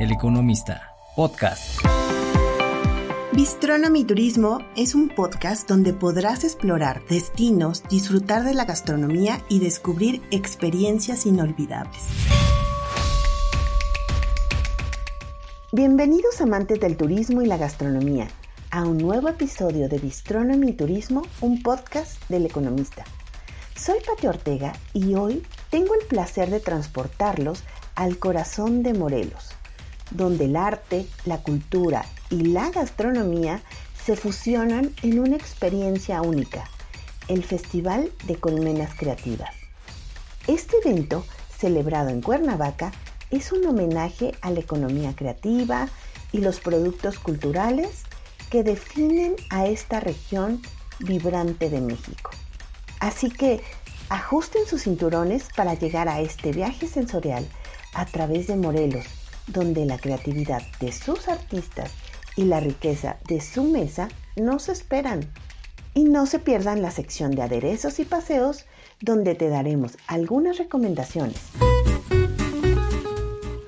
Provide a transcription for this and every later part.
El Economista, podcast. Bistronomy Turismo es un podcast donde podrás explorar destinos, disfrutar de la gastronomía y descubrir experiencias inolvidables. Bienvenidos amantes del turismo y la gastronomía a un nuevo episodio de Bistronomy Turismo, un podcast del economista. Soy Pati Ortega y hoy tengo el placer de transportarlos al corazón de Morelos, donde el arte, la cultura y la gastronomía se fusionan en una experiencia única, el Festival de Colmenas Creativas. Este evento, celebrado en Cuernavaca, es un homenaje a la economía creativa y los productos culturales que definen a esta región vibrante de México. Así que ajusten sus cinturones para llegar a este viaje sensorial a través de Morelos, donde la creatividad de sus artistas y la riqueza de su mesa nos esperan. Y no se pierdan la sección de aderezos y paseos, donde te daremos algunas recomendaciones.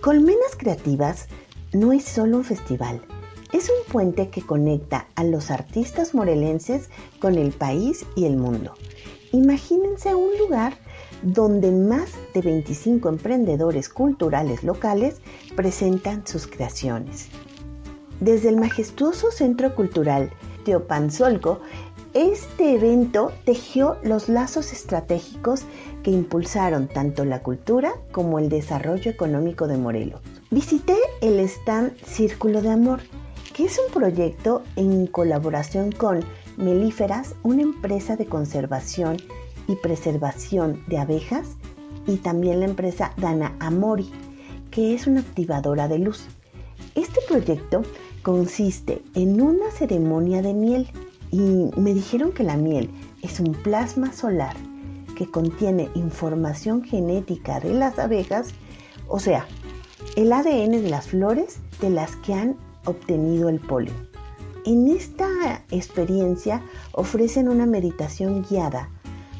Colmenas Creativas no es solo un festival, es un puente que conecta a los artistas morelenses con el país y el mundo. Imagínense un lugar donde más de 25 emprendedores culturales locales presentan sus creaciones. Desde el majestuoso Centro Cultural Teopanzolco, este evento tejió los lazos estratégicos que impulsaron tanto la cultura como el desarrollo económico de Morelos. Visité el stand Círculo de Amor, que es un proyecto en colaboración con Melíferas, una empresa de conservación y preservación de abejas, y también la empresa Dana Amori, que es una activadora de luz. Este proyecto consiste en una ceremonia de miel y me dijeron que la miel es un plasma solar que contiene información genética de las abejas, o sea, el ADN de las flores de las que han obtenido el polen. En esta experiencia ofrecen una meditación guiada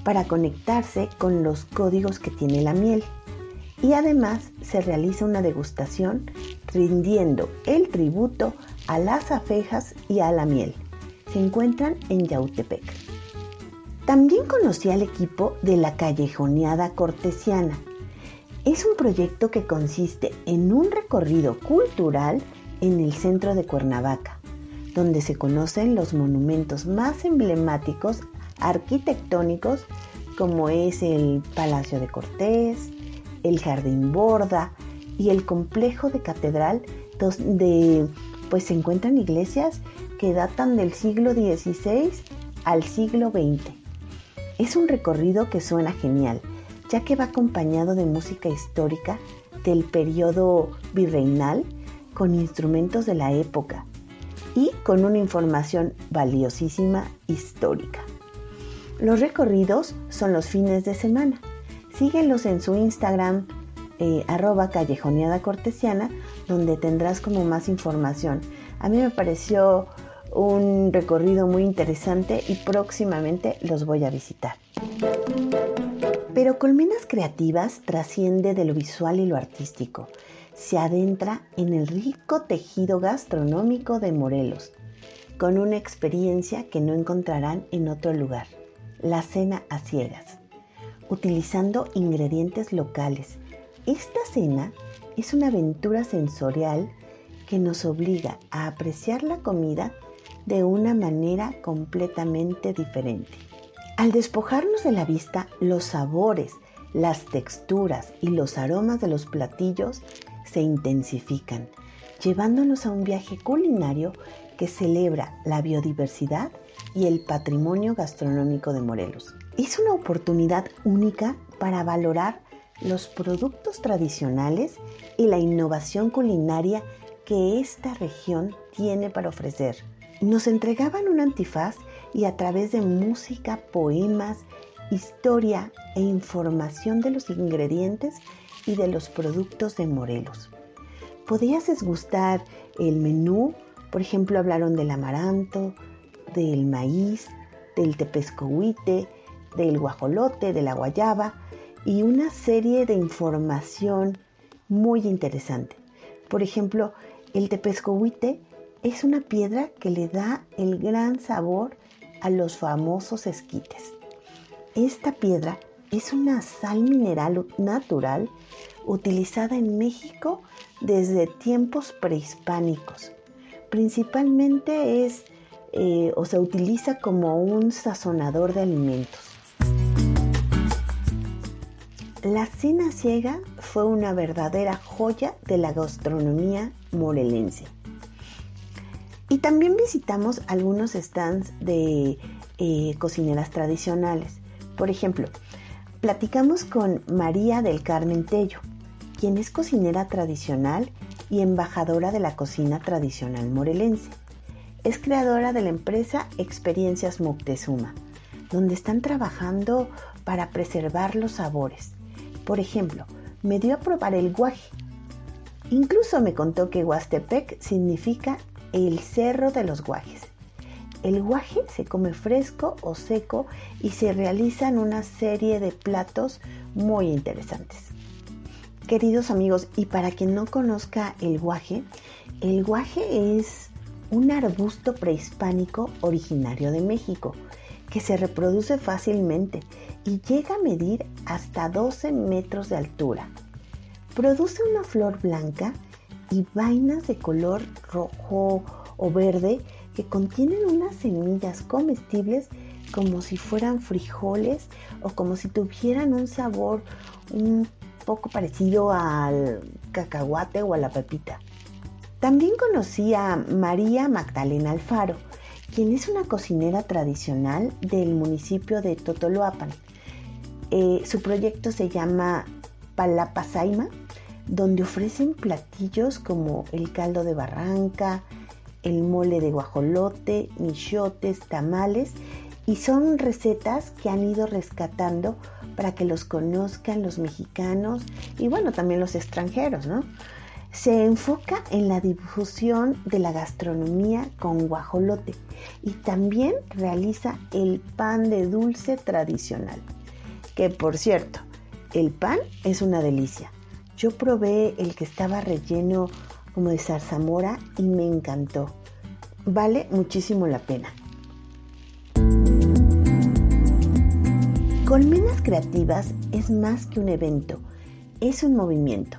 para conectarse con los códigos que tiene la miel. Y además se realiza una degustación rindiendo el tributo a las afejas y a la miel. Se encuentran en Yautepec. También conocí al equipo de la callejoneada cortesiana. Es un proyecto que consiste en un recorrido cultural en el centro de Cuernavaca, donde se conocen los monumentos más emblemáticos arquitectónicos como es el Palacio de Cortés, el Jardín Borda y el complejo de catedral donde pues se encuentran iglesias que datan del siglo XVI al siglo XX. Es un recorrido que suena genial, ya que va acompañado de música histórica del periodo virreinal con instrumentos de la época y con una información valiosísima histórica. Los recorridos son los fines de semana. Síguelos en su Instagram eh, arroba callejoneada cortesiana donde tendrás como más información. A mí me pareció un recorrido muy interesante y próximamente los voy a visitar. Pero Colmenas Creativas trasciende de lo visual y lo artístico. Se adentra en el rico tejido gastronómico de Morelos, con una experiencia que no encontrarán en otro lugar la cena a ciegas, utilizando ingredientes locales. Esta cena es una aventura sensorial que nos obliga a apreciar la comida de una manera completamente diferente. Al despojarnos de la vista, los sabores, las texturas y los aromas de los platillos se intensifican, llevándonos a un viaje culinario que celebra la biodiversidad y el patrimonio gastronómico de Morelos. Es una oportunidad única para valorar los productos tradicionales y la innovación culinaria que esta región tiene para ofrecer. Nos entregaban un antifaz y a través de música, poemas, historia e información de los ingredientes y de los productos de Morelos. Podías desgustar el menú, por ejemplo, hablaron del amaranto, del maíz, del tepescohuite, del guajolote, de la guayaba y una serie de información muy interesante. Por ejemplo, el tepescohuite es una piedra que le da el gran sabor a los famosos esquites. Esta piedra es una sal mineral natural utilizada en México desde tiempos prehispánicos. Principalmente es eh, o se utiliza como un sazonador de alimentos. La cena ciega fue una verdadera joya de la gastronomía morelense. Y también visitamos algunos stands de eh, cocineras tradicionales. Por ejemplo, platicamos con María del Carmen Tello, quien es cocinera tradicional y embajadora de la cocina tradicional morelense. Es creadora de la empresa Experiencias Moctezuma, donde están trabajando para preservar los sabores. Por ejemplo, me dio a probar el guaje. Incluso me contó que Huastepec significa el cerro de los guajes. El guaje se come fresco o seco y se realizan una serie de platos muy interesantes. Queridos amigos, y para quien no conozca el guaje, el guaje es un arbusto prehispánico originario de México que se reproduce fácilmente y llega a medir hasta 12 metros de altura. Produce una flor blanca y vainas de color rojo o verde que contienen unas semillas comestibles como si fueran frijoles o como si tuvieran un sabor un poco parecido al cacahuate o a la pepita. También conocí a María Magdalena Alfaro, quien es una cocinera tradicional del municipio de Totoloapan. Eh, su proyecto se llama Palapasaima, donde ofrecen platillos como el caldo de barranca, el mole de guajolote, michotes, tamales, y son recetas que han ido rescatando para que los conozcan los mexicanos y bueno, también los extranjeros, ¿no? Se enfoca en la difusión de la gastronomía con guajolote y también realiza el pan de dulce tradicional. Que por cierto, el pan es una delicia. Yo probé el que estaba relleno como de zarzamora y me encantó. Vale muchísimo la pena. Colmenas Creativas es más que un evento, es un movimiento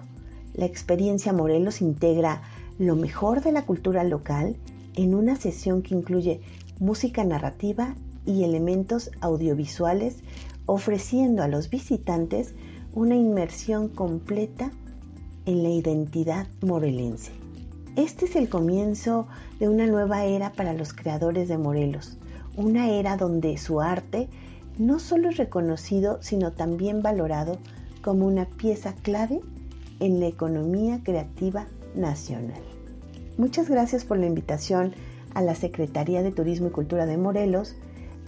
la experiencia Morelos integra lo mejor de la cultura local en una sesión que incluye música narrativa y elementos audiovisuales, ofreciendo a los visitantes una inmersión completa en la identidad morelense. Este es el comienzo de una nueva era para los creadores de Morelos, una era donde su arte no solo es reconocido, sino también valorado como una pieza clave en la economía creativa nacional. Muchas gracias por la invitación a la Secretaría de Turismo y Cultura de Morelos,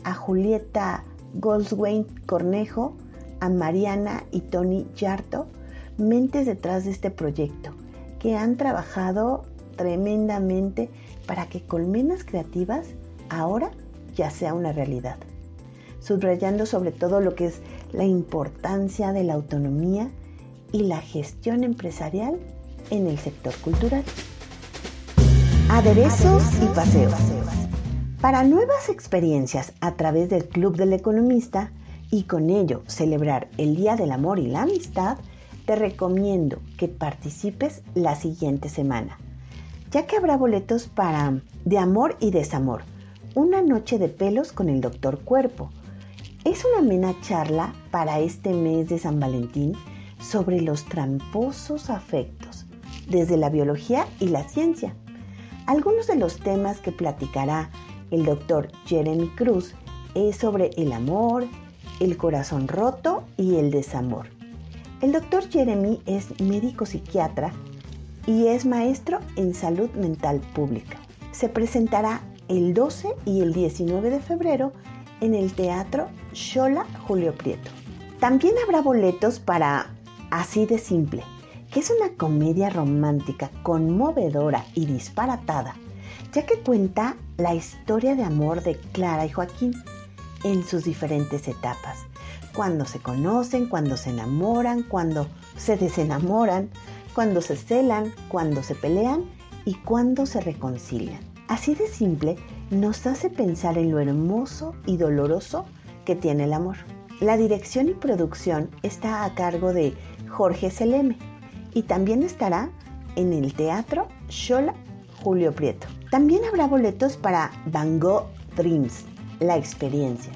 a Julieta Goldswain Cornejo, a Mariana y Tony Yarto, mentes detrás de este proyecto, que han trabajado tremendamente para que Colmenas Creativas ahora ya sea una realidad, subrayando sobre todo lo que es la importancia de la autonomía y la gestión empresarial en el sector cultural. Aderezos y paseos. Para nuevas experiencias a través del Club del Economista y con ello celebrar el Día del Amor y la Amistad, te recomiendo que participes la siguiente semana, ya que habrá boletos para De Amor y Desamor, una noche de pelos con el doctor Cuerpo. Es una amena charla para este mes de San Valentín sobre los tramposos afectos, desde la biología y la ciencia. Algunos de los temas que platicará el doctor Jeremy Cruz es sobre el amor, el corazón roto y el desamor. El doctor Jeremy es médico psiquiatra y es maestro en salud mental pública. Se presentará el 12 y el 19 de febrero en el Teatro Shola Julio Prieto. También habrá boletos para Así de simple, que es una comedia romántica conmovedora y disparatada, ya que cuenta la historia de amor de Clara y Joaquín en sus diferentes etapas, cuando se conocen, cuando se enamoran, cuando se desenamoran, cuando se celan, cuando se pelean y cuando se reconcilian. Así de simple nos hace pensar en lo hermoso y doloroso que tiene el amor. La dirección y producción está a cargo de Jorge Seleme y también estará en el Teatro Shola Julio Prieto. También habrá boletos para Van Gogh Dreams, la experiencia,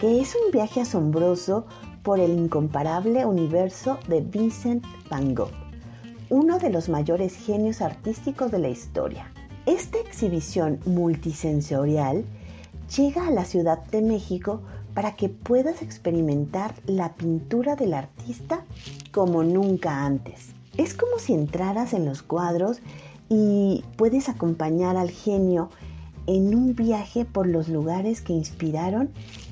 que es un viaje asombroso por el incomparable universo de Vincent Van Gogh, uno de los mayores genios artísticos de la historia. Esta exhibición multisensorial llega a la Ciudad de México para que puedas experimentar la pintura del artista como nunca antes. Es como si entraras en los cuadros y puedes acompañar al genio en un viaje por los lugares que inspiraron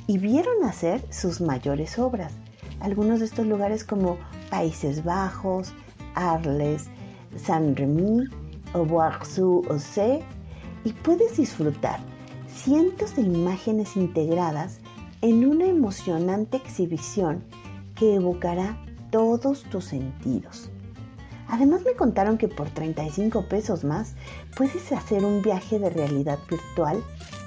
y vieron hacer sus mayores obras. Algunos de estos lugares como Países Bajos, Arles, Saint-Remy, Oboaxu o C, y puedes disfrutar cientos de imágenes integradas en una emocionante exhibición que evocará todos tus sentidos. Además me contaron que por 35 pesos más puedes hacer un viaje de realidad virtual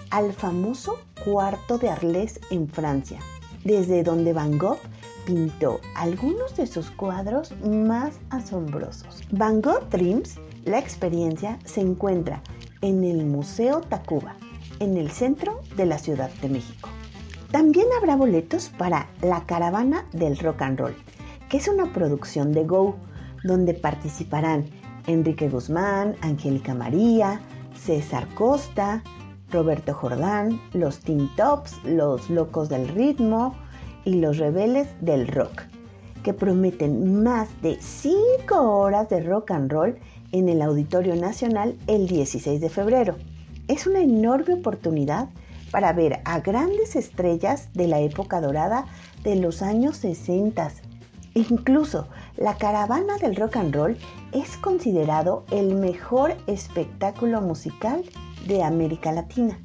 al famoso cuarto de Arles en Francia, desde donde Van Gogh pintó algunos de sus cuadros más asombrosos. Van Gogh Dreams, la experiencia, se encuentra en el Museo Tacuba, en el centro de la Ciudad de México. También habrá boletos para La Caravana del Rock and Roll, que es una producción de Go, donde participarán Enrique Guzmán, Angélica María, César Costa, Roberto Jordán, los Teen Tops, los Locos del Ritmo y los Rebeldes del Rock, que prometen más de 5 horas de rock and roll en el Auditorio Nacional el 16 de febrero. Es una enorme oportunidad para ver a grandes estrellas de la época dorada de los años 60. Incluso la caravana del rock and roll es considerado el mejor espectáculo musical de América Latina.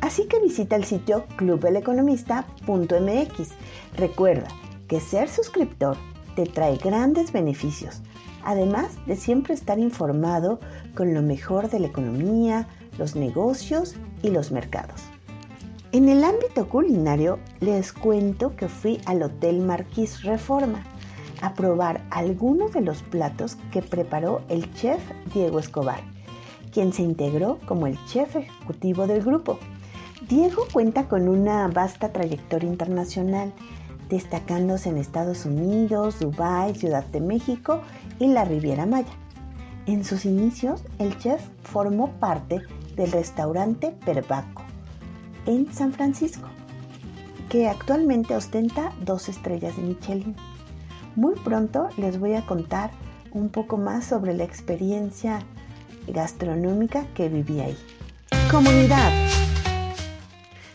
Así que visita el sitio clubeleconomista.mx. Recuerda que ser suscriptor te trae grandes beneficios, además de siempre estar informado con lo mejor de la economía, los negocios y los mercados. En el ámbito culinario, les cuento que fui al Hotel Marquis Reforma a probar algunos de los platos que preparó el chef Diego Escobar, quien se integró como el chef ejecutivo del grupo. Diego cuenta con una vasta trayectoria internacional, destacándose en Estados Unidos, Dubái, Ciudad de México y la Riviera Maya. En sus inicios, el chef formó parte del restaurante Perbaco, en San Francisco, que actualmente ostenta dos estrellas de Michelin. Muy pronto les voy a contar un poco más sobre la experiencia gastronómica que viví ahí. Comunidad.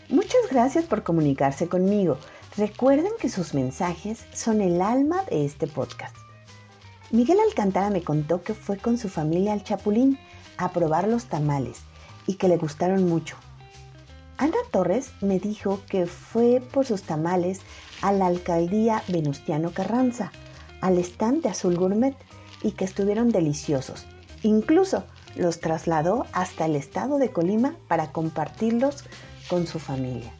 Muchas gracias por comunicarse conmigo. Recuerden que sus mensajes son el alma de este podcast. Miguel Alcántara me contó que fue con su familia al Chapulín a probar los tamales y que le gustaron mucho. Ana Torres me dijo que fue por sus tamales a la alcaldía Venustiano Carranza, al stand de Azul Gourmet y que estuvieron deliciosos. Incluso los trasladó hasta el estado de Colima para compartirlos con su familia.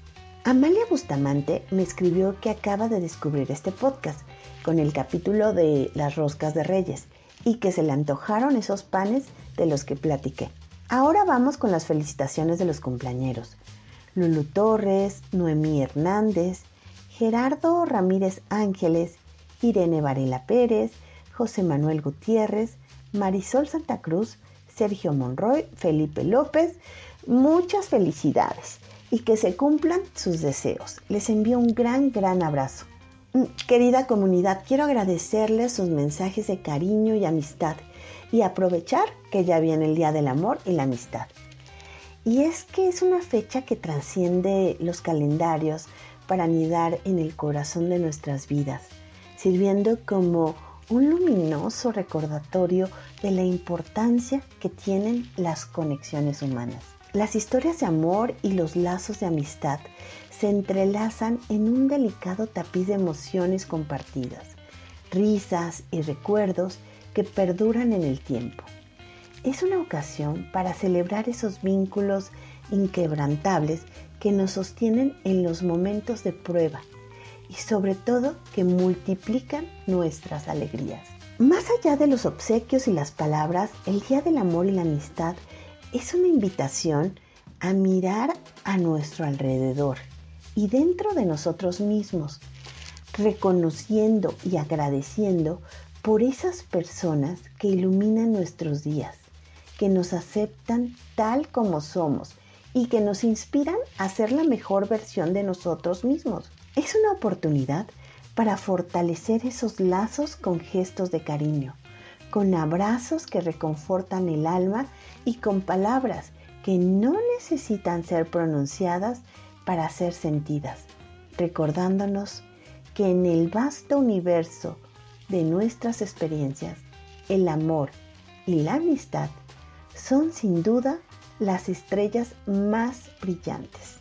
Amalia Bustamante me escribió que acaba de descubrir este podcast con el capítulo de las roscas de reyes y que se le antojaron esos panes de los que platiqué. Ahora vamos con las felicitaciones de los cumpleañeros. Lulu Torres, Noemí Hernández, Gerardo Ramírez Ángeles, Irene Varela Pérez, José Manuel Gutiérrez, Marisol Santa Cruz, Sergio Monroy, Felipe López. Muchas felicidades y que se cumplan sus deseos. Les envío un gran, gran abrazo. Mm, querida comunidad, quiero agradecerles sus mensajes de cariño y amistad y aprovechar que ya viene el Día del Amor y la Amistad. Y es que es una fecha que trasciende los calendarios para anidar en el corazón de nuestras vidas, sirviendo como un luminoso recordatorio de la importancia que tienen las conexiones humanas. Las historias de amor y los lazos de amistad se entrelazan en un delicado tapiz de emociones compartidas, risas y recuerdos que perduran en el tiempo. Es una ocasión para celebrar esos vínculos inquebrantables que nos sostienen en los momentos de prueba y sobre todo que multiplican nuestras alegrías. Más allá de los obsequios y las palabras, el Día del Amor y la Amistad es una invitación a mirar a nuestro alrededor y dentro de nosotros mismos, reconociendo y agradeciendo por esas personas que iluminan nuestros días, que nos aceptan tal como somos y que nos inspiran a ser la mejor versión de nosotros mismos. Es una oportunidad para fortalecer esos lazos con gestos de cariño, con abrazos que reconfortan el alma y con palabras que no necesitan ser pronunciadas para ser sentidas, recordándonos que en el vasto universo de nuestras experiencias, el amor y la amistad son sin duda las estrellas más brillantes.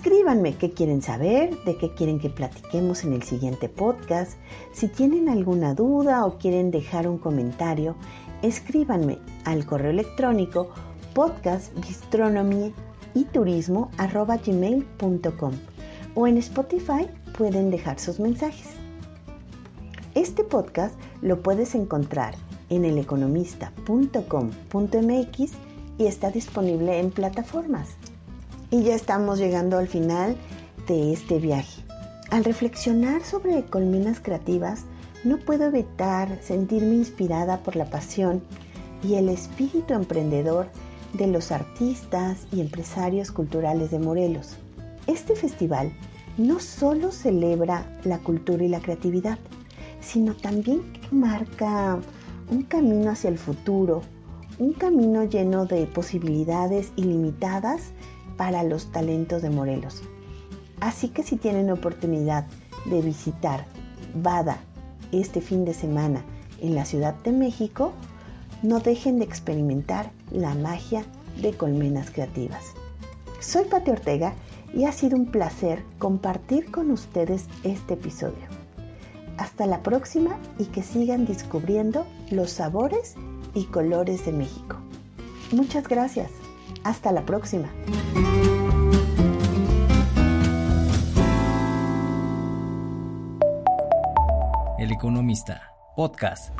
Escríbanme qué quieren saber, de qué quieren que platiquemos en el siguiente podcast. Si tienen alguna duda o quieren dejar un comentario, escríbanme al correo electrónico turismo o en Spotify pueden dejar sus mensajes. Este podcast lo puedes encontrar en eleconomista.com.mx y está disponible en plataformas. Y ya estamos llegando al final de este viaje. Al reflexionar sobre colmenas creativas, no puedo evitar sentirme inspirada por la pasión y el espíritu emprendedor de los artistas y empresarios culturales de Morelos. Este festival no solo celebra la cultura y la creatividad, sino también marca un camino hacia el futuro, un camino lleno de posibilidades ilimitadas para los talentos de Morelos. Así que si tienen oportunidad de visitar Bada este fin de semana en la Ciudad de México, no dejen de experimentar la magia de colmenas creativas. Soy Pati Ortega y ha sido un placer compartir con ustedes este episodio. Hasta la próxima y que sigan descubriendo los sabores y colores de México. Muchas gracias. Hasta la próxima. El Economista, podcast.